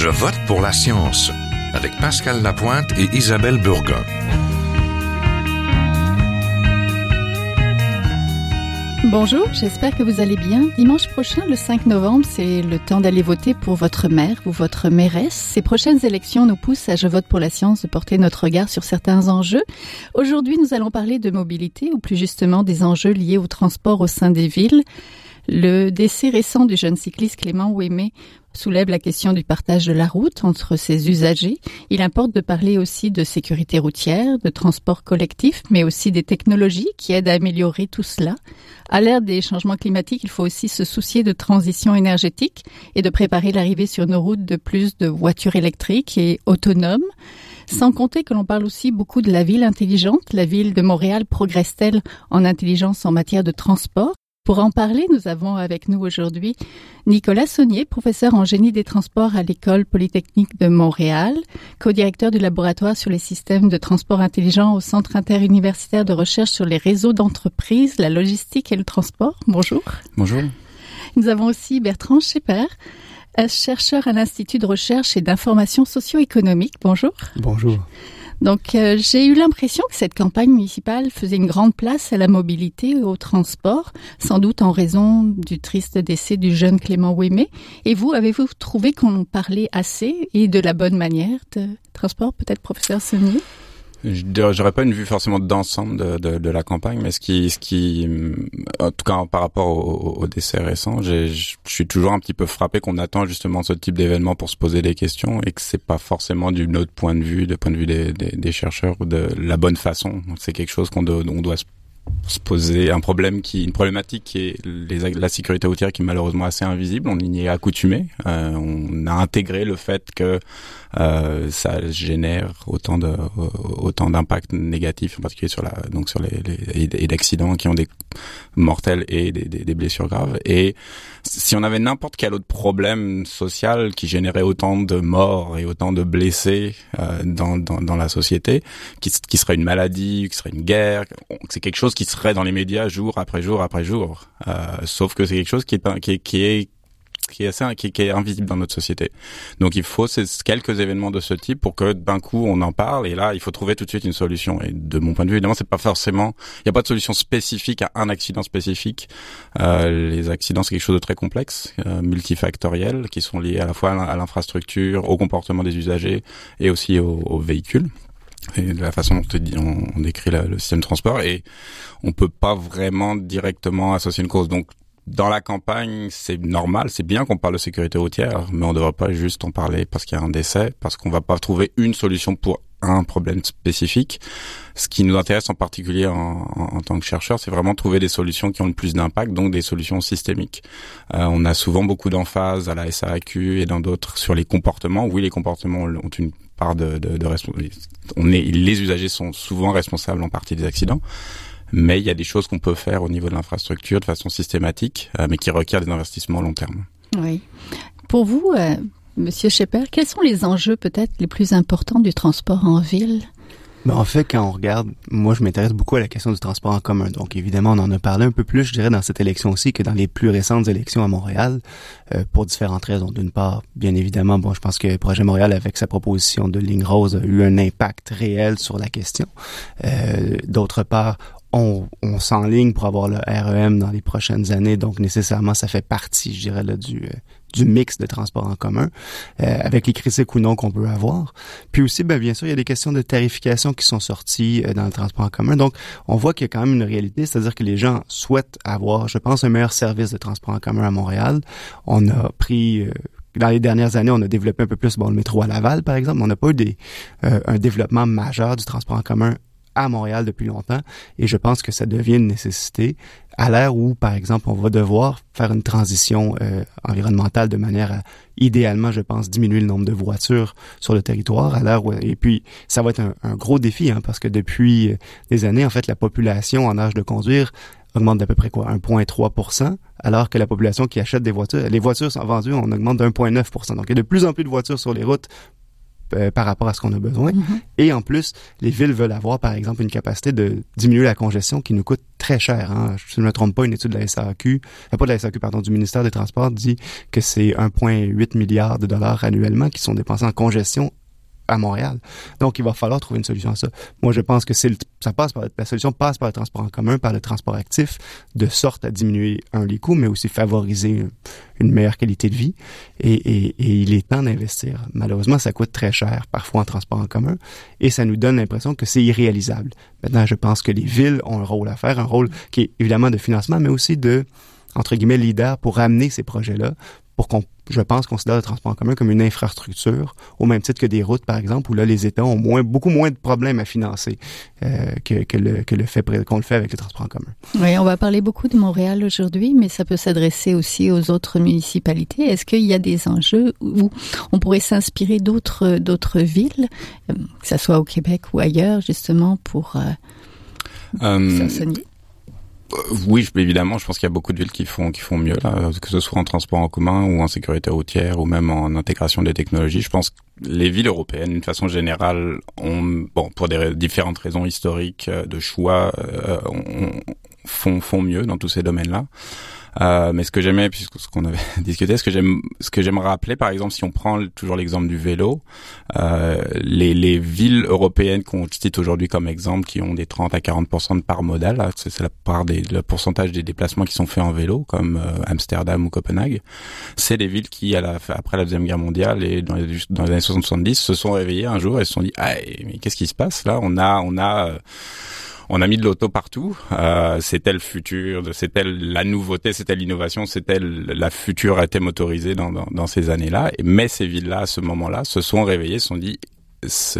Je vote pour la science avec Pascal Lapointe et Isabelle Burgon. Bonjour, j'espère que vous allez bien. Dimanche prochain, le 5 novembre, c'est le temps d'aller voter pour votre maire ou votre mairesse. Ces prochaines élections nous poussent à Je vote pour la science de porter notre regard sur certains enjeux. Aujourd'hui, nous allons parler de mobilité ou plus justement des enjeux liés au transport au sein des villes. Le décès récent du jeune cycliste Clément Ouémé soulève la question du partage de la route entre ses usagers. Il importe de parler aussi de sécurité routière, de transport collectif, mais aussi des technologies qui aident à améliorer tout cela. À l'ère des changements climatiques, il faut aussi se soucier de transition énergétique et de préparer l'arrivée sur nos routes de plus de voitures électriques et autonomes. Sans compter que l'on parle aussi beaucoup de la ville intelligente. La ville de Montréal progresse-t-elle en intelligence en matière de transport? Pour en parler, nous avons avec nous aujourd'hui Nicolas Saunier, professeur en génie des transports à l'École polytechnique de Montréal, co-directeur du laboratoire sur les systèmes de transport intelligents au Centre interuniversitaire de recherche sur les réseaux d'entreprises, la logistique et le transport. Bonjour. Bonjour. Nous avons aussi Bertrand Schepper, chercheur à l'Institut de recherche et d'information socio-économique. Bonjour. Bonjour. Donc euh, j'ai eu l'impression que cette campagne municipale faisait une grande place à la mobilité et au transport, sans doute en raison du triste décès du jeune Clément Ouémé. Et vous, avez-vous trouvé qu'on parlait assez et de la bonne manière de transport, peut-être professeur Saunier? J'aurais pas une vue forcément d'ensemble de, de, de, la campagne, mais ce qui, ce qui, en tout cas par rapport au, au décès récent, je suis toujours un petit peu frappé qu'on attend justement ce type d'événement pour se poser des questions et que c'est pas forcément du autre point de vue, de point de vue des, des, des chercheurs de la bonne façon. C'est quelque chose qu'on doit, on doit se se poser un problème qui, une problématique qui est les, la sécurité routière qui est malheureusement assez invisible. On y est accoutumé. Euh, on a intégré le fait que euh, ça génère autant de autant d'impacts négatifs, en particulier sur la donc sur les, les et d'accidents qui ont des mortels et des, des, blessures graves. Et si on avait n'importe quel autre problème social qui générait autant de morts et autant de blessés euh, dans, dans, dans la société, qui, qui serait une maladie, qui serait une guerre, c'est quelque chose qui serait dans les médias jour après jour après jour. Euh, sauf que c'est quelque chose qui est, qui qui est qui est assez qui, est invisible dans notre société. Donc il faut quelques événements de ce type pour que d'un coup on en parle et là il faut trouver tout de suite une solution. Et de mon point de vue évidemment c'est pas forcément il n'y a pas de solution spécifique à un accident spécifique. Euh, les accidents c'est quelque chose de très complexe, euh, multifactoriel, qui sont liés à la fois à l'infrastructure, au comportement des usagers et aussi aux, véhicules et de la façon dont on, on décrit le système de transport et on peut pas vraiment directement associer une cause. Donc dans la campagne, c'est normal, c'est bien qu'on parle de sécurité routière, mais on ne devrait pas juste en parler parce qu'il y a un décès, parce qu'on va pas trouver une solution pour un problème spécifique. Ce qui nous intéresse en particulier en, en, tant que chercheur, c'est vraiment trouver des solutions qui ont le plus d'impact, donc des solutions systémiques. Euh, on a souvent beaucoup d'emphase à la SAQ et dans d'autres sur les comportements. Oui, les comportements ont une part de, de, de. On les usagers sont souvent responsables en partie des accidents mais il y a des choses qu'on peut faire au niveau de l'infrastructure de façon systématique, euh, mais qui requièrent des investissements long terme. Oui. Pour vous, euh, Monsieur Schepper, quels sont les enjeux peut-être les plus importants du transport en ville? Ben, en fait, quand on regarde, moi, je m'intéresse beaucoup à la question du transport en commun. Donc, évidemment, on en a parlé un peu plus, je dirais, dans cette élection aussi que dans les plus récentes élections à Montréal, euh, pour différentes raisons. D'une part, bien évidemment, bon, je pense que le Projet Montréal, avec sa proposition de ligne rose, a eu un impact réel sur la question. Euh, D'autre part, on, on s'enligne pour avoir le REM dans les prochaines années, donc nécessairement ça fait partie, je dirais, euh, du mix de transport en commun, euh, avec les critiques ou non qu'on peut avoir. Puis aussi, ben, bien sûr, il y a des questions de tarification qui sont sorties euh, dans le transport en commun. Donc, on voit qu'il y a quand même une réalité, c'est-à-dire que les gens souhaitent avoir, je pense, un meilleur service de transport en commun à Montréal. On a pris dans les dernières années, on a développé un peu plus bon, le métro à Laval, par exemple. On n'a pas eu un développement majeur du transport en commun à Montréal depuis longtemps et je pense que ça devient une nécessité à l'ère où, par exemple, on va devoir faire une transition euh, environnementale de manière à, idéalement, je pense, diminuer le nombre de voitures sur le territoire à l'heure où, et puis ça va être un, gros défi hein, parce que depuis euh, des années, en fait, la population en âge de conduire augmente d'à peu près quoi 1,3% alors que la population qui achète des voitures, les voitures sont vendues, on augmente d'1,9 Donc il y a de plus en plus de voitures sur les routes euh, par rapport à ce qu'on a besoin. Mm-hmm. Et en plus, les villes veulent avoir, par exemple, une capacité de diminuer la congestion qui nous coûte très cher. Hein. Je ne me trompe pas, une étude de la SAQ, euh, pas de la SAQ, pardon, du ministère des Transports dit que c'est 1,8 milliard de dollars annuellement qui sont dépensés en congestion à Montréal. Donc, il va falloir trouver une solution à ça. Moi, je pense que c'est ça passe par la solution passe par le transport en commun, par le transport actif, de sorte à diminuer un les coûts, mais aussi favoriser une meilleure qualité de vie. Et, et, et il est temps d'investir. Malheureusement, ça coûte très cher parfois en transport en commun, et ça nous donne l'impression que c'est irréalisable. Maintenant, je pense que les villes ont un rôle à faire, un rôle qui est évidemment de financement, mais aussi de entre guillemets leader pour amener ces projets-là, pour qu'on, je pense, considère le transport en commun comme une infrastructure, au même titre que des routes, par exemple, où là, les États ont moins, beaucoup moins de problèmes à financer euh, que, que, le, que le fait qu'on le fait avec le transport en commun. Oui, on va parler beaucoup de Montréal aujourd'hui, mais ça peut s'adresser aussi aux autres municipalités. Est-ce qu'il y a des enjeux où on pourrait s'inspirer d'autres d'autres villes, euh, que ce soit au Québec ou ailleurs, justement, pour euh, euh oui, évidemment, je pense qu'il y a beaucoup de villes qui font qui font mieux là, que ce soit en transport en commun ou en sécurité routière ou même en intégration des technologies. Je pense que les villes européennes, d'une façon générale, ont bon pour des différentes raisons historiques euh, de choix, euh, font font mieux dans tous ces domaines-là. Euh, mais ce que j'aimais, puisque ce qu'on avait discuté, ce que j'aime, ce que j'aimerais rappeler, par exemple, si on prend toujours l'exemple du vélo, euh, les, les villes européennes qu'on cite aujourd'hui comme exemple, qui ont des 30 à 40% de part modale, c'est la part des, le pourcentage des déplacements qui sont faits en vélo, comme euh, Amsterdam ou Copenhague, c'est des villes qui, à la, après la deuxième guerre mondiale et dans les, dans les années 70, se sont réveillées un jour et se sont dit, ah, mais qu'est-ce qui se passe là? On a, on a euh, on a mis de l'auto partout. Euh, c'était le futur, c'était la nouveauté, c'était l'innovation, c'était la futurité motorisée dans, dans, dans ces années-là. Mais ces villes-là, à ce moment-là, se sont réveillées, se sont dit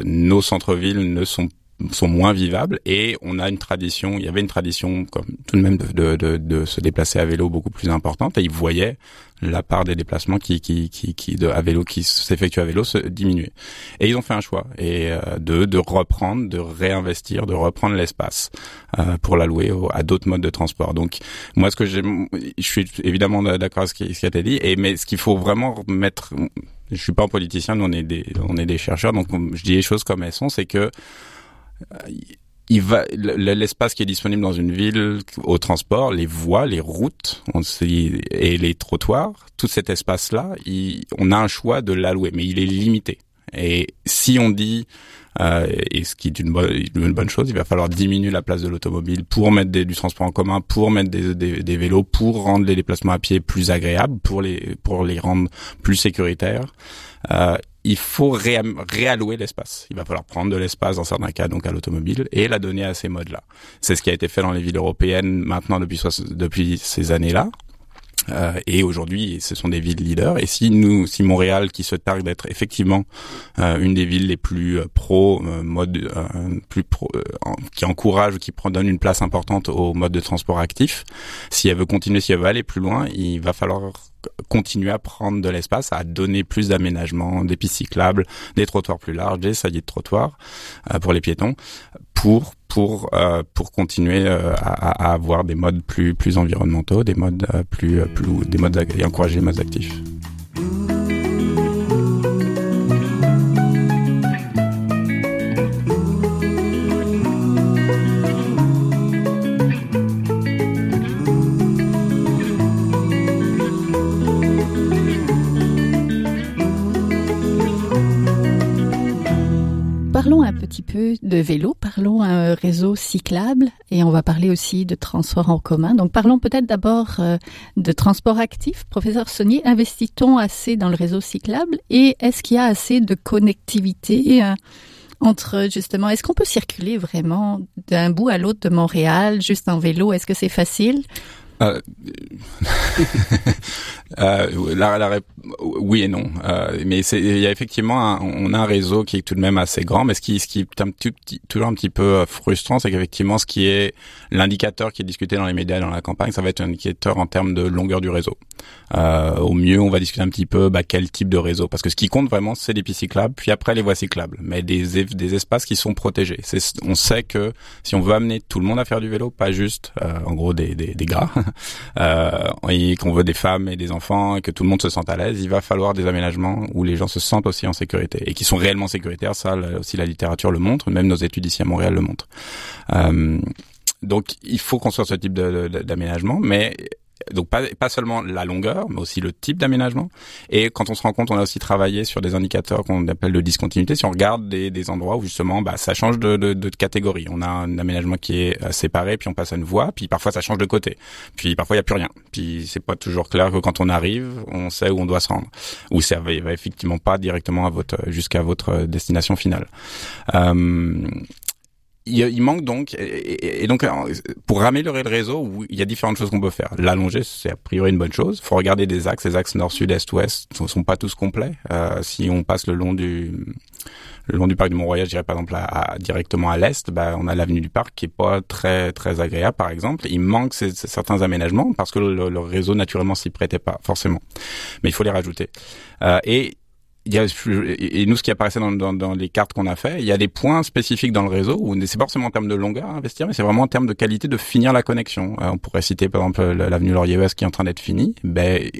nos centres-villes ne sont sont moins vivables et on a une tradition, il y avait une tradition comme tout de même de, de, de, se déplacer à vélo beaucoup plus importante et ils voyaient la part des déplacements qui, qui, qui, qui à vélo qui s'effectuent à vélo se diminuer. Et ils ont fait un choix et euh, de, de reprendre, de réinvestir, de reprendre l'espace euh, pour l'allouer à d'autres modes de transport. Donc moi ce que j'aime, je suis évidemment d'accord avec ce qui, ce qui a été dit, et mais ce qu'il faut vraiment mettre, je suis pas un politicien, on est des on est des chercheurs, donc je dis les choses comme elles sont, c'est que il va l'espace qui est disponible dans une ville au transport, les voies, les routes on et les trottoirs, tout cet espace-là, on a un choix de l'allouer, mais il est limité. Et si on dit et ce qui est une bonne, une bonne chose, il va falloir diminuer la place de l'automobile pour mettre des, du transport en commun, pour mettre des, des, des, vélos, pour rendre les déplacements à pied plus agréables, pour les pour les rendre plus sécuritaires. Euh, il faut réallouer l'espace. Il va falloir prendre de l'espace dans certains cas, donc à l'automobile, et la donner à ces modes-là. C'est ce qui a été fait dans les villes européennes maintenant depuis, depuis ces années-là. Euh, et aujourd'hui, ce sont des villes leaders. Et si nous, si Montréal, qui se targue d'être effectivement euh, une des villes les plus euh, pro mode, plus pro, qui encourage, qui donne une place importante au mode de transport actif, si elle veut continuer, si elle veut aller plus loin, il va falloir continuer à prendre de l'espace, à donner plus d'aménagements, des pistes cyclables, des trottoirs plus larges, des saillies de trottoirs pour les piétons, pour pour euh, pour continuer euh, à, avoir des modes plus plus environnementaux, des modes euh, plus plus des modes et encourager les modes actifs. Petit peu de vélo, parlons un réseau cyclable et on va parler aussi de transport en commun. Donc parlons peut-être d'abord euh, de transport actif. Professeur Saunier, investit-on assez dans le réseau cyclable et est-ce qu'il y a assez de connectivité euh, entre justement, est-ce qu'on peut circuler vraiment d'un bout à l'autre de Montréal juste en vélo? Est-ce que c'est facile? Euh, euh, oui et non, euh, mais il y a effectivement on a un réseau qui est tout de même assez grand, mais ce qui est toujours un petit peu euh, frustrant, c'est qu'effectivement ce qui est l'indicateur qui est discuté dans les médias dans la campagne, ça va être un indicateur en termes de longueur du réseau. Euh, au mieux, on va discuter un petit peu bah, quel type de réseau, parce que ce qui compte vraiment, c'est les pistes cyclables, puis après les voies cyclables, mais des des espaces qui sont protégés. On sait que si on veut amener tout le monde à faire du vélo, pas juste euh, en gros des, des, des gars euh, et qu'on veut des femmes et des enfants et que tout le monde se sente à l'aise, il va falloir des aménagements où les gens se sentent aussi en sécurité et qui sont réellement sécuritaires. Ça, aussi la littérature le montre, même nos études ici à Montréal le montrent. Euh, donc, il faut construire ce type d'aménagement, mais donc pas, seulement la longueur, mais aussi le type d'aménagement. Et quand on se rend compte, on a aussi travaillé sur des indicateurs qu'on appelle de discontinuité. Si on regarde des, endroits où justement, bah, ça change de, catégorie. On a un aménagement qui est euh, séparé, puis on passe à une voie, puis parfois ça change de côté. Puis parfois il y a plus rien. Puis c'est pas toujours clair que quand on arrive, on sait où on doit se rendre. Ou ça va, effectivement pas directement à votre jusqu'à votre destination finale. Euh, il, manque donc et, donc pour améliorer le réseau, il y a différentes choses qu'on peut faire. L'allonger, c'est a priori une bonne chose. Faut regarder des axes, les axes nord, sud, est, ouest ne sont pas tous complets. Euh, si on passe le long du le long du parc du Mont-Royal, je dirais par exemple à, directement à l'est, bah, on a l'avenue du parc qui est pas très très agréable par exemple. Il manque certains aménagements parce que le, réseau naturellement s'y prêtait pas forcément, mais il faut les rajouter. Euh, et et nous, ce qui apparaissait dans, les cartes qu'on a fait, il y a des points spécifiques dans le réseau où c'est pas forcément en termes de longueur à investir, mais c'est vraiment en termes de qualité de finir la connexion. Euh, on pourrait citer par exemple l'avenue Laurier-Ouest qui est en train d'être finie. Ben,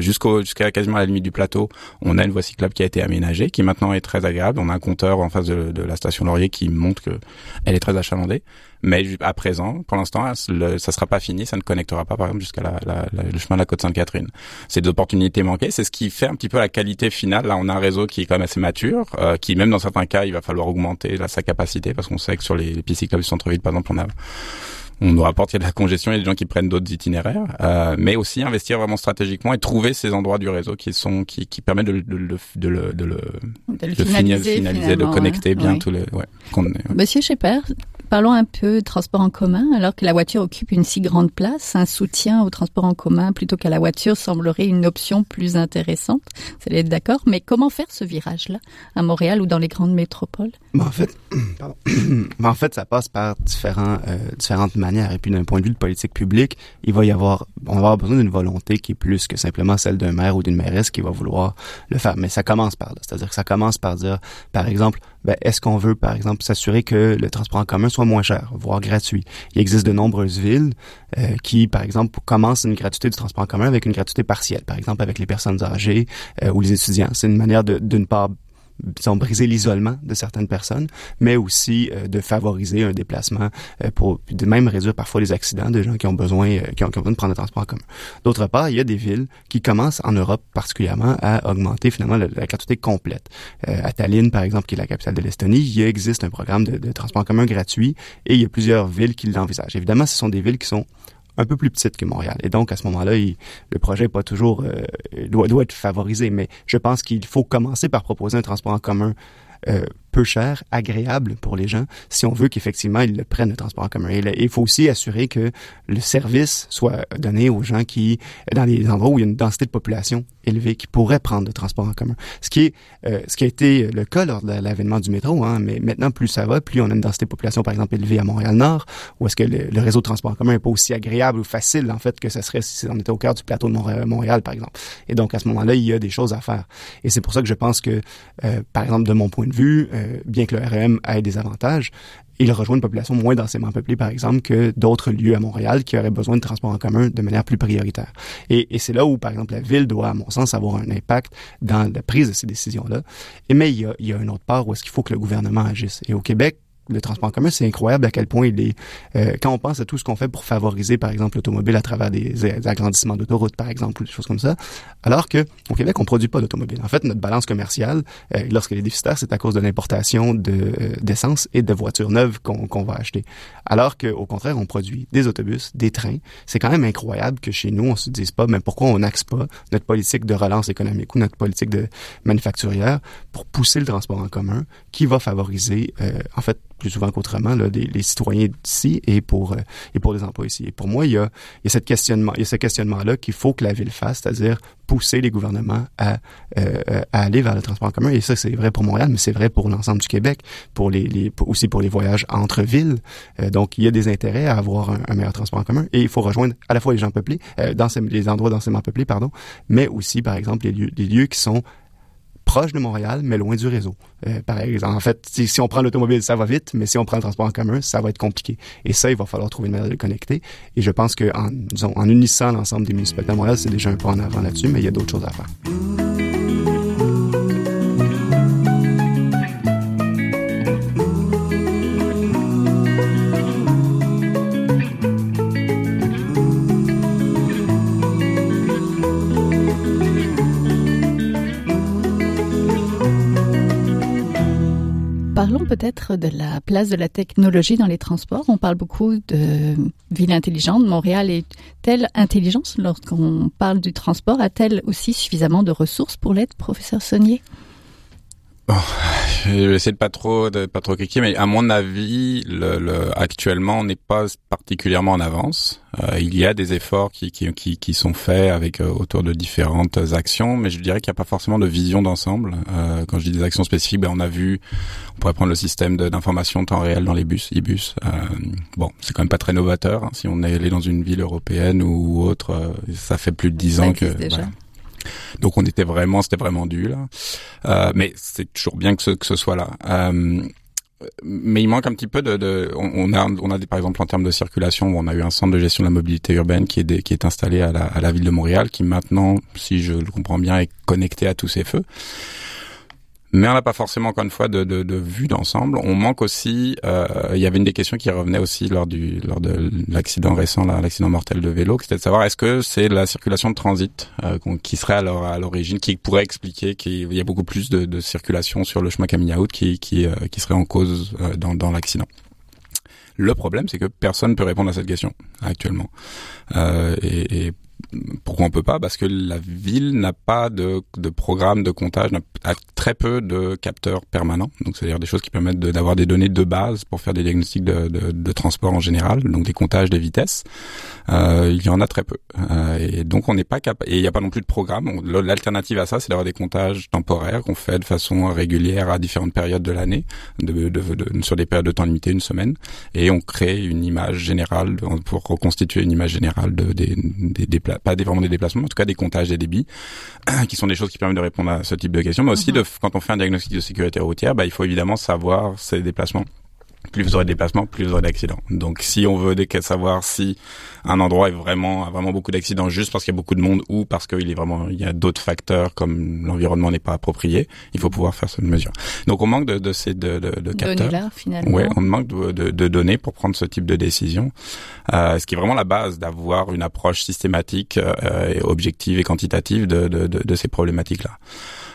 jusqu'à quasiment la limite du plateau, on a une voie cyclable qui a été aménagée, qui maintenant est très agréable. On a un compteur en face de, la station Laurier qui montre que elle est très achalandée. Mais à présent, pour l'instant, ça sera pas fini, ça ne connectera pas, par exemple, jusqu'à la, la, le chemin de la côte Sainte-Catherine. C'est des opportunités manquées, c'est ce qui fait un petit peu la qualité finale. Là, on a un réseau qui est quand même assez mature, euh, qui même dans certains cas, il va falloir augmenter sa capacité, parce qu'on sait que sur les, les pistes cyclables du centre-ville, par exemple, on a on nous rapporte qu'il y a de la congestion, il y a des gens qui prennent d'autres itinéraires, euh, mais aussi investir vraiment stratégiquement et trouver ces endroits du réseau qui sont qui, qui permettent de, de, de, de, le, de le, de le finaliser, de connecter bien tous les. Ouais, Monsieur Schepper, Parlons un peu de transport en commun. Alors que la voiture occupe une si grande place, un soutien au transport en commun plutôt qu'à la voiture semblerait une option plus intéressante. Vous allez être d'accord. Mais comment faire ce virage-là à Montréal ou dans les grandes métropoles? Ben, En fait, pardon. Ben, en fait, ça passe par différents, euh, différentes manières. Et puis, d'un point de vue de politique publique, il va y avoir, on va avoir besoin d'une volonté qui est plus que simplement celle d'un maire ou d'une mairesse qui va vouloir le faire. Mais ça commence par là. C'est-à-dire que ça commence par dire, par exemple, ben, est-ce qu'on veut, par exemple, s'assurer que le transport en commun soit moins cher, voire gratuit? Il existe de nombreuses villes euh, qui, par exemple, commencent une gratuité du transport en commun avec une gratuité partielle, par exemple avec les personnes âgées euh, ou les étudiants. C'est une manière de, d'une part, disons, briser l'isolement de certaines personnes, mais aussi euh, de favoriser un déplacement euh, pour de même réduire parfois les accidents de gens qui ont besoin euh, qui, ont, besoin de prendre le transport en commun. D'autre part, il y a des villes qui commencent en Europe particulièrement à augmenter finalement la, gratuité complète. à Tallinn, par exemple, qui est la capitale de l'Estonie, il existe un programme de, de transport en commun gratuit et il y a plusieurs villes qui l'envisagent. Évidemment, ce sont des villes qui sont un peu plus petite que Montréal. Et donc, à ce moment-là, le projet n'est pas toujours euh, doit, doit être favorisé, mais je pense qu'il faut commencer par proposer un transport en commun euh, peu cher, agréable pour les gens, si on veut qu'effectivement ils le prennent le transport en commun. Et il faut aussi assurer que le service soit donné aux gens qui, dans les endroits où il y a une densité de population élevée, qui pourraient prendre le transport en commun. Ce qui est, euh, ce qui a été le cas lors de l'avènement du métro, hein, mais maintenant plus ça va, plus on a une densité de population par exemple élevée à Montréal-Nord, où est-ce que le, réseau de transport en commun n'est pas aussi agréable ou facile en fait que ça serait si on était au cœur du plateau de Montréal, Montréal par exemple. Et donc à ce moment-là, il y a des choses à faire. Et c'est pour ça que je pense que, euh, par exemple, de mon point de vue, euh, euh, bien que le REM ait des avantages, il rejoint une population moins densément peuplée, par exemple, que d'autres lieux à Montréal qui auraient besoin de transport en commun de manière plus prioritaire. Et, c'est là où, par exemple, la ville doit, à mon sens, avoir un impact dans la prise de ces décisions-là. Mais il y a une autre part où est-ce qu'il faut que le gouvernement agisse. Et au Québec, le transport en commun, c'est incroyable à quel point il est. Euh, quand on pense à tout ce qu'on fait pour favoriser, par exemple, l'automobile à travers des, agrandissements d'autoroutes, par exemple, ou des choses comme ça, alors que au Québec, on produit pas d'automobile. En fait, notre balance commerciale, euh, lorsqu'elle est déficitaire, c'est à cause de l'importation de euh, d'essence et de voitures neuves qu'on va acheter. Alors qu'au contraire, on produit des autobus, des trains. C'est quand même incroyable que chez nous, on se dise pas, mais pourquoi on n'axe pas notre politique de relance économique ou notre politique de manufacturière pour pousser le transport en commun, qui va favoriser, euh, en fait, plus souvent qu'autrement, là, les citoyens d'ici et pour euh, et pour les emplois ici. Et pour moi, il y a, il y a cette questionnement, il y a ce questionnement-là qu'il faut que la ville fasse, c'est-à-dire pousser les gouvernements à, euh, à aller vers le transport en commun. Et ça, c'est vrai pour Montréal, mais c'est vrai pour l'ensemble du Québec, pour les, les aussi pour les voyages entre villes. Euh, donc, il y a des intérêts à avoir un, meilleur transport en commun. Et il faut rejoindre à la fois les gens peuplés, dans ces, les endroits densément peuplés, pardon, mais aussi, par exemple, les lieux, les lieux qui sont proche de Montréal, mais loin du réseau. Euh, par exemple, en fait, si, on prend l'automobile, ça va vite, mais si on prend le transport en commun, ça va être compliqué. Et ça, il va falloir trouver une manière de le connecter. Et je pense qu'en en unissant l'ensemble des municipalités de Montréal, c'est déjà un pas en avant là-dessus, mais il y a d'autres choses à faire. Parlons peut-être de la place de la technologie dans les transports. On parle beaucoup de ville intelligente. Montréal est-elle intelligence lorsqu'on parle du transport? A-t-elle aussi suffisamment de ressources pour l'être, professeur Saunier? Bon, je vais essayer de pas trop de pas trop cliquer, mais à mon avis, le, le actuellement, on n'est pas particulièrement en avance. Euh, il y a des efforts qui qui, qui, qui sont faits avec euh, autour de différentes actions, mais je dirais qu'il n'y a pas forcément de vision d'ensemble. Euh, quand je dis des actions spécifiques, ben on a vu, on pourrait prendre le système d'information temps réel dans les bus, e-bus. Euh, bon, c'est quand même pas très novateur. Hein. Si on est allé dans une ville européenne ou autre, ça fait plus de dix ans que. Déjà. Donc on était vraiment, c'était vraiment dû là. Euh, mais c'est toujours bien que ce, que ce soit là. Euh, mais il manque un petit peu de, de on, a on a des, par exemple en termes de circulation on a eu un centre de gestion de la mobilité urbaine qui est qui est installé à la, à la ville de Montréal qui maintenant si je le comprends bien est connecté à tous ces feux mais on n'a pas forcément encore une fois de, vue d'ensemble. On manque aussi. Euh, il y avait une des questions qui revenait aussi lors de l'accident récent, l'accident mortel de vélo, c'était de savoir est-ce que c'est la circulation de transit euh, qui serait alors à l'origine, qui pourrait expliquer qu'il y a beaucoup plus de, circulation sur le chemin Camille qui qui, euh, qui serait en cause dans, l'accident? Le problème, c'est que personne ne peut répondre à cette question actuellement. Et, pourquoi on peut pas? Parce que la ville n'a pas de, de programme de comptage, a très peu de capteurs permanents. Donc c'est-à-dire des choses qui permettent d'avoir des données de base pour faire des diagnostics de, de, de transport en général, donc des comptages des vitesses. Euh, il y en a très peu. Euh, et donc on n'est pas capable. Et il n'y a pas non plus de programme. L'alternative à ça, c'est d'avoir des comptages temporaires qu'on fait de façon régulière à différentes périodes de l'année, sur des périodes de temps limitées, une semaine, et on crée une image générale pour reconstituer une image générale de, des, des, pas vraiment des déplacements, en tout cas des comptages des débits, qui sont des choses qui permettent de répondre à ce type de questions, mais aussi mhm. de, quand on fait un diagnostic de sécurité routière, bah, il faut évidemment savoir ces déplacements plus vous aurez de déplacements, plus vous aurez d'accidents. Donc si on veut savoir si un endroit est vraiment a vraiment beaucoup d'accidents juste parce qu'il y a beaucoup de monde ou parce qu'il est vraiment il y a d'autres facteurs comme l'environnement n'est pas approprié, il faut pouvoir faire cette mesure. Donc on manque de, de ces de, de, de capteurs. Là, finalement. Ouais, on manque de, de, de, données pour prendre ce type de décision. Euh, ce qui est vraiment la base d'avoir une approche systématique, euh, et objective et quantitative de, de, de, de ces problématiques là.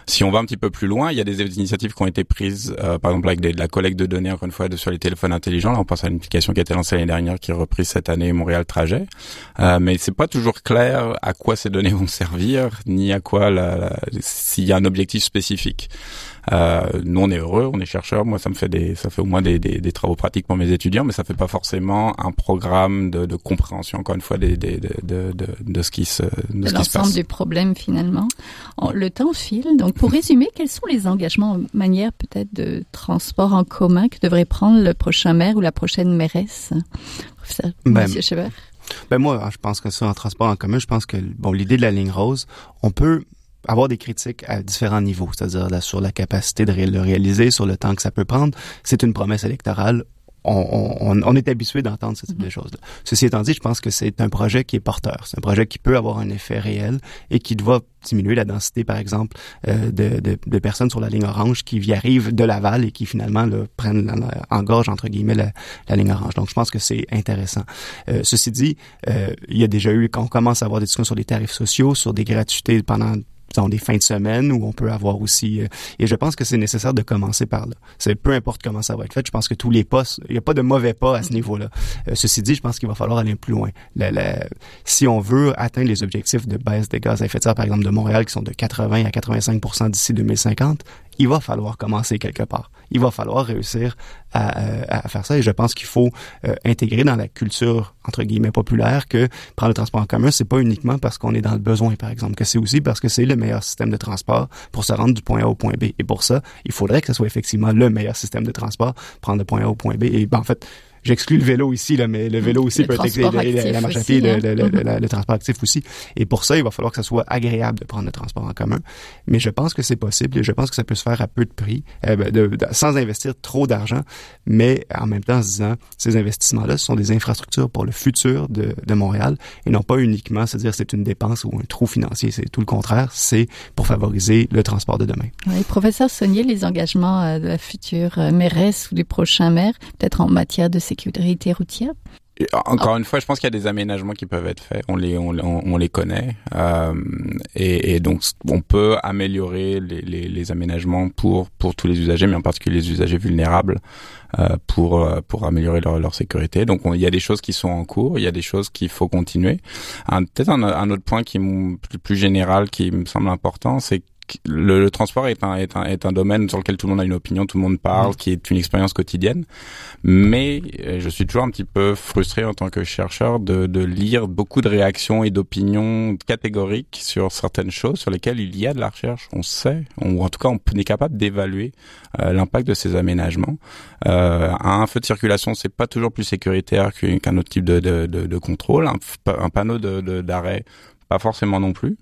Si on va un petit peu plus loin, il y a des initiatives qui ont été prises, euh, par exemple avec de la collecte de données, encore une fois, de, sur les téléphones intelligents. Là, on pense à une application qui a été lancée l'année dernière, qui est reprise cette année, Montréal Trajet. Euh, mais c'est pas toujours clair à quoi ces données vont servir, ni à quoi s'il y a un objectif spécifique. Euh, nous, on est heureux, on est chercheurs. Moi, ça me fait des, ça fait au moins des, des, des, travaux pratiques pour mes étudiants, mais ça fait pas forcément un programme de, de compréhension, encore une fois, des, des de, de, de, de, ce qui se, de, ce qui se passe. du problème finalement. Le temps file. Donc, pour résumer, quels sont les engagements, manière peut-être de transport en commun que devrait prendre le prochain maire ou la prochaine mairesse, professeur ben, Monsieur Ben moi, je pense que ça en transport en commun, je pense que bon, l'idée de la ligne rose, on peut avoir des critiques à différents niveaux, c'est-à-dire sur la capacité de le réaliser, sur le temps que ça peut prendre. C'est une promesse électorale. On, on, on est habitué d'entendre ce type de mm-hmm. choses-là. Ceci étant dit, je pense que c'est un projet qui est porteur. C'est un projet qui peut avoir un effet réel et qui doit diminuer la densité, par exemple, euh, de, de, de, personnes sur la ligne orange qui y arrivent de Laval et qui finalement là, prennent en gorge, entre guillemets, la, la, ligne orange. Donc, je pense que c'est intéressant. Euh, ceci dit, euh, il y a déjà eu, quand on commence à avoir des discussions sur les tarifs sociaux, sur des gratuités pendant dans des fins de semaine où on peut avoir aussi euh, et je pense que c'est nécessaire de commencer par là. C'est peu importe comment ça va être fait, je pense que tous les pas, il n'y a pas de mauvais pas à ce niveau-là. Euh, ceci dit, je pense qu'il va falloir aller plus loin. si on veut atteindre les objectifs de baisse des gaz à effet de serre par exemple de Montréal qui sont de 80 à 85% d'ici 2050, il va falloir commencer quelque part. Il va falloir réussir à, à faire ça. Et je pense qu'il faut euh, intégrer dans la culture entre guillemets populaire que prendre le transport en commun c'est pas uniquement parce qu'on est dans le besoin par exemple que c'est aussi parce que c'est le meilleur système de transport pour se rendre du point A au point B. Et pour ça il faudrait que ce soit effectivement le meilleur système de transport prendre le point A au point B. Et ben, en fait j'exclus le vélo ici, là, mais le vélo aussi peut être la, la marche à pied, hein. le, transport actif aussi. Et pour ça, il va falloir que ça soit agréable de prendre le transport en commun. Mais je pense que c'est possible et je pense que ça peut se faire à peu de prix, euh, ben, de, sans investir trop d'argent, mais en même temps en se disant, ces investissements-là sont des infrastructures pour le futur de, de Montréal et non pas uniquement se dire c'est une dépense ou un trou financier. C'est tout le contraire, c'est pour favoriser le transport de demain. Oui, professeur Saunier, les engagements euh, de la future euh, mairesse ou du prochain maire, peut-être en matière de sécurité routière? Encore une fois, je pense qu'il y a des aménagements qui peuvent être faits. On les, on, les connaît, euh, et, donc on peut améliorer les, aménagements pour pour tous les usagers, mais en particulier les usagers vulnérables, euh, pour euh, pour améliorer leur, leur sécurité. Donc il y a des choses qui sont en cours, il y a des choses qu'il faut continuer. Peut-être un, autre point qui plus général, qui me semble important, c'est le, transport est un, est un, est un domaine sur lequel tout le monde a une opinion, tout le monde parle, qui est une expérience quotidienne. Mais euh, je suis toujours un petit peu frustré en tant que chercheur de, de lire beaucoup de réactions et d'opinions catégoriques sur certaines choses sur lesquelles il y a de la recherche. On sait, ou en tout cas on est capable d'évaluer euh, l'impact de ces aménagements. Euh, un feu de circulation, c'est pas toujours plus sécuritaire qu'un autre type de, de, de, de contrôle. Un, un panneau d'arrêt, pas forcément non plus.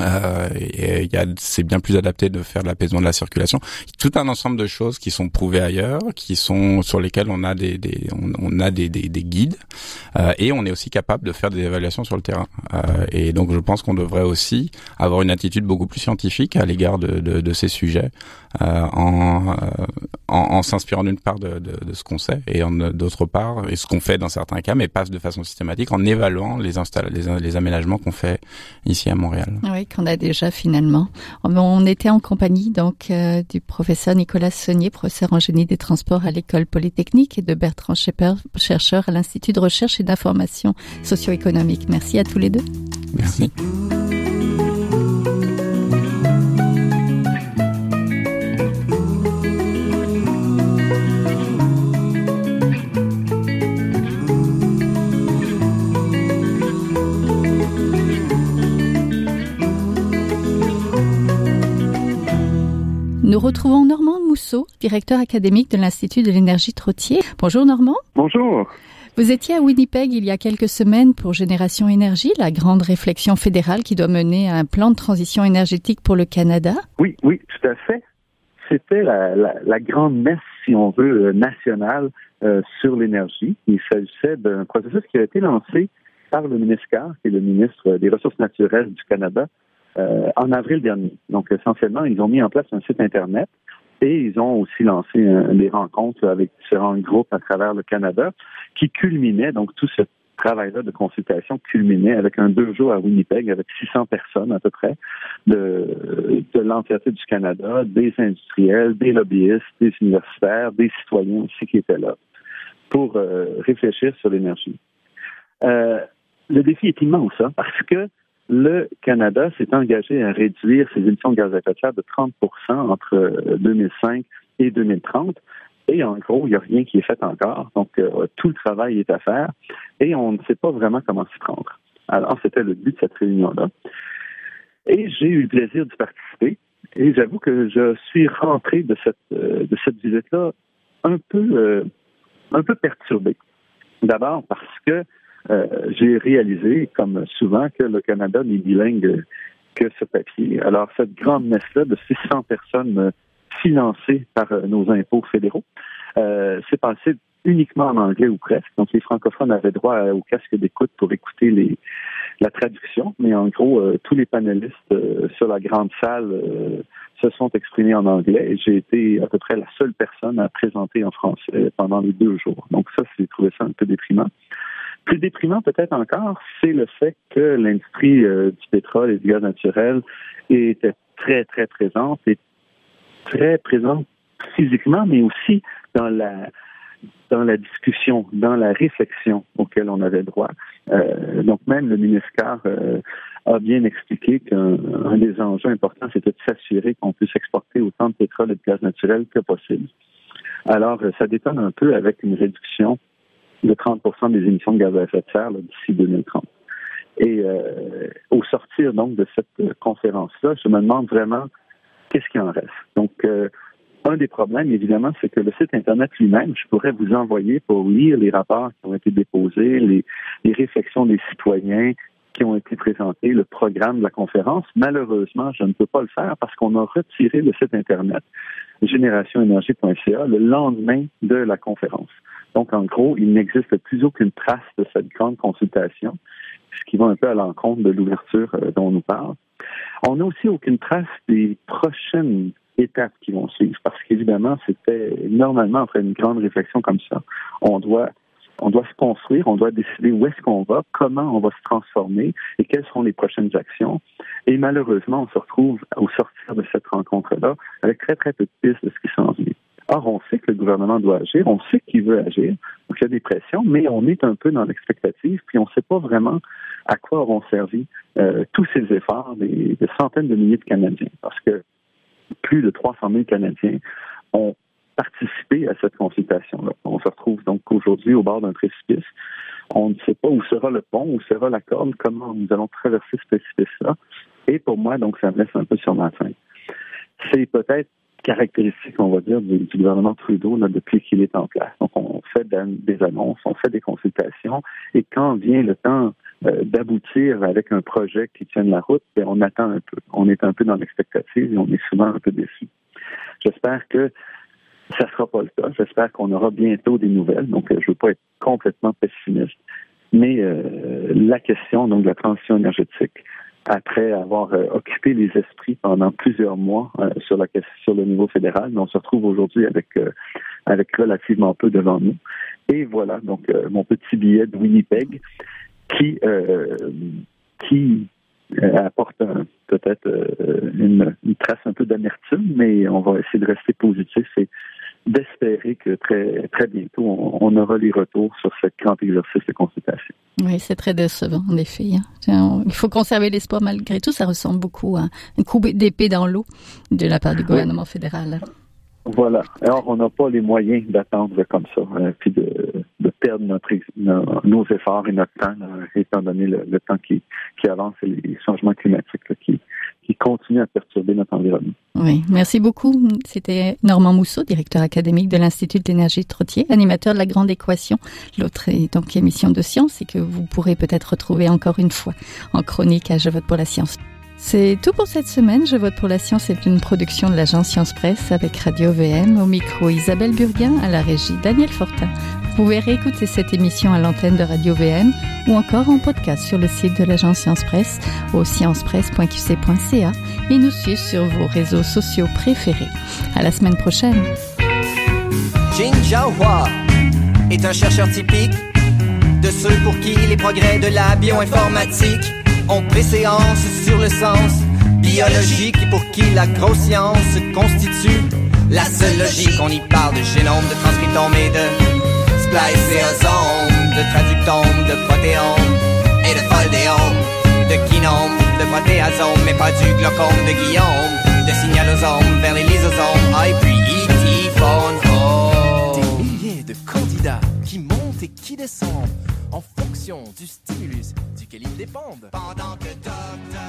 Euh, et y a, c'est bien plus adapté de faire de l'apaisement de la circulation. Tout un ensemble de choses qui sont prouvées ailleurs, qui sont sur lesquelles on a des, des on, a des, des, des guides, euh, et on est aussi capable de faire des évaluations sur le terrain. Euh, et donc je pense qu'on devrait aussi avoir une attitude beaucoup plus scientifique à l'égard de, de, de, ces sujets, euh, en, euh, en, en s'inspirant d'une part de, de, de, ce qu'on sait et d'autre part et ce qu'on fait dans certains cas, mais pas de façon systématique, en évaluant les, les, les aménagements qu'on fait ici à Montréal. Qu'on a déjà finalement. On était en compagnie donc euh, du professeur Nicolas Saunier, professeur en génie des transports à l'école polytechnique, et de Bertrand Schepper, chercheur à l'Institut de recherche et d'information socio-économique. Merci à tous les deux. Merci. Nous retrouvons Normand Mousseau, directeur académique de l'Institut de l'énergie Trottier. Bonjour Normand. Bonjour. Vous étiez à Winnipeg il y a quelques semaines pour Génération Énergie, la grande réflexion fédérale qui doit mener à un plan de transition énergétique pour le Canada. Oui, oui, tout à fait. C'était la, grande messe, si on veut, euh, nationale euh, sur l'énergie. Il s'agissait d'un processus qui a été lancé par le ministre Carr, qui est le ministre des Ressources naturelles du Canada, en avril dernier. Donc, essentiellement, ils ont mis en place un site Internet et ils ont aussi lancé des rencontres avec différents groupes à travers le Canada qui culminaient, donc tout ce travail-là de consultation culminait avec un deux jours à Winnipeg avec 600 personnes à peu près de, de l'entièreté du Canada, des industriels, des lobbyistes, des universitaires, des citoyens aussi qui étaient là pour euh, réfléchir sur l'énergie. Euh, le défi est immense, hein, parce que le Canada s'est engagé à réduire ses émissions de gaz à effet de serre de 30% entre 2005 et 2030. Et en gros, il n'y a rien qui est fait encore. Donc, euh, tout le travail est à faire et on ne sait pas vraiment comment s'y prendre. Alors, c'était le but de cette réunion-là. Et j'ai eu le plaisir d'y participer. Et j'avoue que je suis rentré de cette, euh, de cette visite-là un peu, euh, un peu perturbé. D'abord parce que euh, j'ai réalisé, comme souvent, que le Canada n'est bilingue que ce papier. Alors, cette grande messe-là de 600 personnes euh, financées par euh, nos impôts fédéraux, euh, c'est passé uniquement en anglais ou presque. Donc, les francophones avaient droit au casque d'écoute pour écouter les, la traduction. Mais en gros, tous les panélistes sur la grande salle se sont exprimés en anglais. J'ai été à peu près la seule personne à présenter en français pendant les deux jours. Donc, ça, j'ai trouvé ça un peu déprimant. Plus déprimant peut-être encore, c'est le fait que l'industrie euh, du pétrole et du gaz naturel était très, très présente et très présente physiquement, mais aussi dans la dans la discussion, dans la réflexion auquel on avait droit. Euh, donc même le ministre euh, a bien expliqué qu'un des enjeux importants, c'était de s'assurer qu'on puisse exporter autant de pétrole et de gaz naturel que possible. Alors, ça détonne un peu avec une réduction de 30 des émissions de gaz à effet de serre d'ici 2030. Et euh, au sortir donc de cette conférence-là, je me demande vraiment qu'est-ce qui en reste. Donc, euh, Un des problèmes, évidemment, c'est que le site Internet lui-même, je pourrais vous envoyer pour lire les rapports qui ont été déposés, les, les réflexions des citoyens ont été présentés, le programme de la conférence. Malheureusement, je ne peux pas le faire parce qu'on a retiré le site Internet générationénergie.ca le lendemain de la conférence. Donc, en gros, il n'existe plus aucune trace de cette grande consultation, ce qui va un peu à l'encontre de l'ouverture euh, dont on nous parle. On n'a aussi aucune trace des prochaines étapes qui vont suivre, parce qu'évidemment, c'était normalement après une grande réflexion comme ça, on doit on doit se construire, on doit décider où est-ce qu'on va, comment on va se transformer et quelles seront les prochaines actions. Et malheureusement, on se retrouve au sortir de cette rencontre-là avec très très peu de pistes de ce qui s'en vient. Or, on sait que le gouvernement doit agir, on sait qu'il veut agir, donc il y a des pressions, mais on est un peu dans l'expectative, puis on ne sait pas vraiment à quoi auront servi euh, tous ces efforts des, centaines de milliers de Canadiens, parce que plus de 300 000 Canadiens ont à cette consultation-là. On se retrouve donc aujourd'hui au bord d'un précipice. On ne sait pas où sera le pont, où sera la corde, comment nous allons traverser ce précipice-là. Et pour moi, donc, ça me laisse un peu sur ma faim. C'est peut-être caractéristique, on va dire, du, gouvernement Trudeau depuis qu'il est en place. Donc, on fait des annonces, on fait des consultations, et quand vient le temps euh, d'aboutir avec un projet qui tienne la route, bien, on attend un peu. On est un peu dans l'expectative et on est souvent un peu déçu. J'espère que ça ne sera pas le cas. J'espère qu'on aura bientôt des nouvelles. Donc, euh, je ne veux pas être complètement pessimiste. Mais euh, la question donc de la transition énergétique, après avoir euh, occupé les esprits pendant plusieurs mois euh, sur la sur le niveau fédéral. on se retrouve aujourd'hui avec avec relativement peu devant nous. Et voilà donc mon petit billet de Winnipeg qui qui apporte peut-être une, trace un peu d'amertume, mais on va essayer de rester positif que très, très bientôt, on, aura les retours sur ce grand exercice de consultation. Oui, c'est très décevant, en effet. Hein. Il faut conserver l'espoir malgré tout. Ça ressemble beaucoup à un coup d'épée dans l'eau de la part du gouvernement fédéral. Voilà. Alors, on n'a pas les moyens d'attendre comme ça, hein, puis de, de perdre notre, nos, efforts et notre temps, étant donné le, temps qui, qui, avance et les changements climatiques qui, qui continuent à perturber notre environnement. Oui, merci beaucoup. C'était Normand Mousseau, directeur académique de l'Institut d'énergie Trottier, animateur de la Grande Équation, l'autre est donc émission de science et que vous pourrez peut-être retrouver encore une fois en chronique à Je vote pour la science. C'est tout pour cette semaine. Je vote pour la science est une production de l'agence Science Presse avec Radio VM au micro Isabelle Burguin à la régie Daniel Fortin. Vous pouvez réécouter cette émission à l'antenne de Radio VM ou encore en podcast sur le site de l'agence Science Presse au sciencepresse.qc.ca et nous suivre sur vos réseaux sociaux préférés. À la semaine prochaine. Est un chercheur typique de ceux pour qui les progrès de la bioinformatique ont préséance sur le sens biologique pour qui la grosse science constitue la seule logique. On y parle de génome, de transcriptome et de spliceosome, de traductome, de protéome et de foldéome, de kinome, de protéasome, mais pas du glaucome de Guillaume, de signalosome vers les lysosomes, ah, et puis. Des milliers de candidats qui montent et qui descendent en fonction du stimulus duquel ils dépendent. Pendant que Dr.